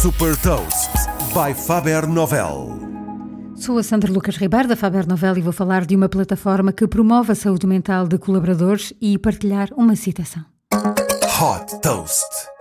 Super Toast by Faber Novel. Sou a Sandra Lucas Ribeiro da Faber Novel e vou falar de uma plataforma que promove a saúde mental de colaboradores e partilhar uma citação. Hot Toast.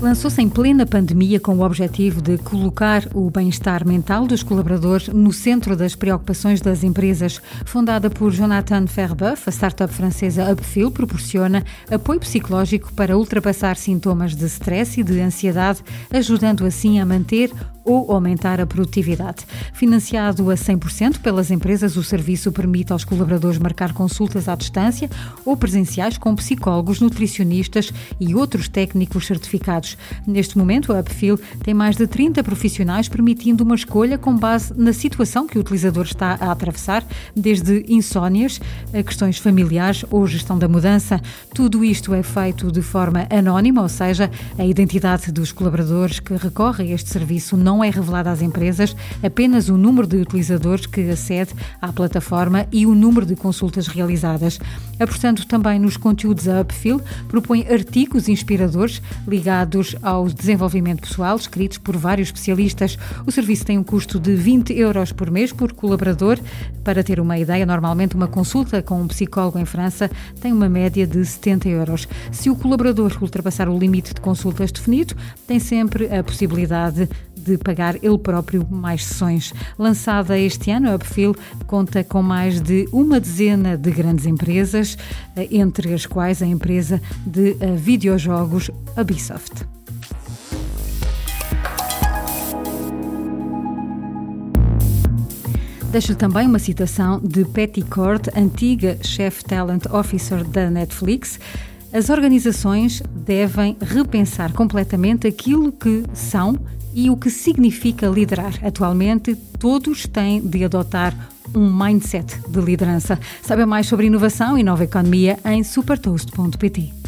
Lançou-se em plena pandemia com o objetivo de colocar o bem-estar mental dos colaboradores no centro das preocupações das empresas. Fundada por Jonathan Ferbeuf, a startup francesa Upfil proporciona apoio psicológico para ultrapassar sintomas de stress e de ansiedade, ajudando assim a manter ou aumentar a produtividade. Financiado a 100% pelas empresas, o serviço permite aos colaboradores marcar consultas à distância ou presenciais com psicólogos, nutricionistas e outros técnicos certificados. Neste momento, a Upfil tem mais de 30 profissionais, permitindo uma escolha com base na situação que o utilizador está a atravessar, desde insónias a questões familiares ou gestão da mudança. Tudo isto é feito de forma anónima, ou seja, a identidade dos colaboradores que recorrem a este serviço não é revelado às empresas, apenas o número de utilizadores que acede à plataforma e o número de consultas realizadas. Apostando também nos conteúdos, a Upfill propõe artigos inspiradores ligados ao desenvolvimento pessoal, escritos por vários especialistas. O serviço tem um custo de 20 euros por mês por colaborador. Para ter uma ideia, normalmente uma consulta com um psicólogo em França tem uma média de 70 euros. Se o colaborador ultrapassar o limite de consultas definido, tem sempre a possibilidade de pagar ele próprio mais sessões. Lançada este ano, a Upfill conta com mais de uma dezena de grandes empresas, eh, entre as quais a empresa de eh, videojogos Ubisoft. Deixo também uma citação de Patty Cord, antiga Chef Talent Officer da Netflix. As organizações devem repensar completamente aquilo que são e o que significa liderar. Atualmente, todos têm de adotar um mindset de liderança. Saiba mais sobre inovação e nova economia em supertoast.pt.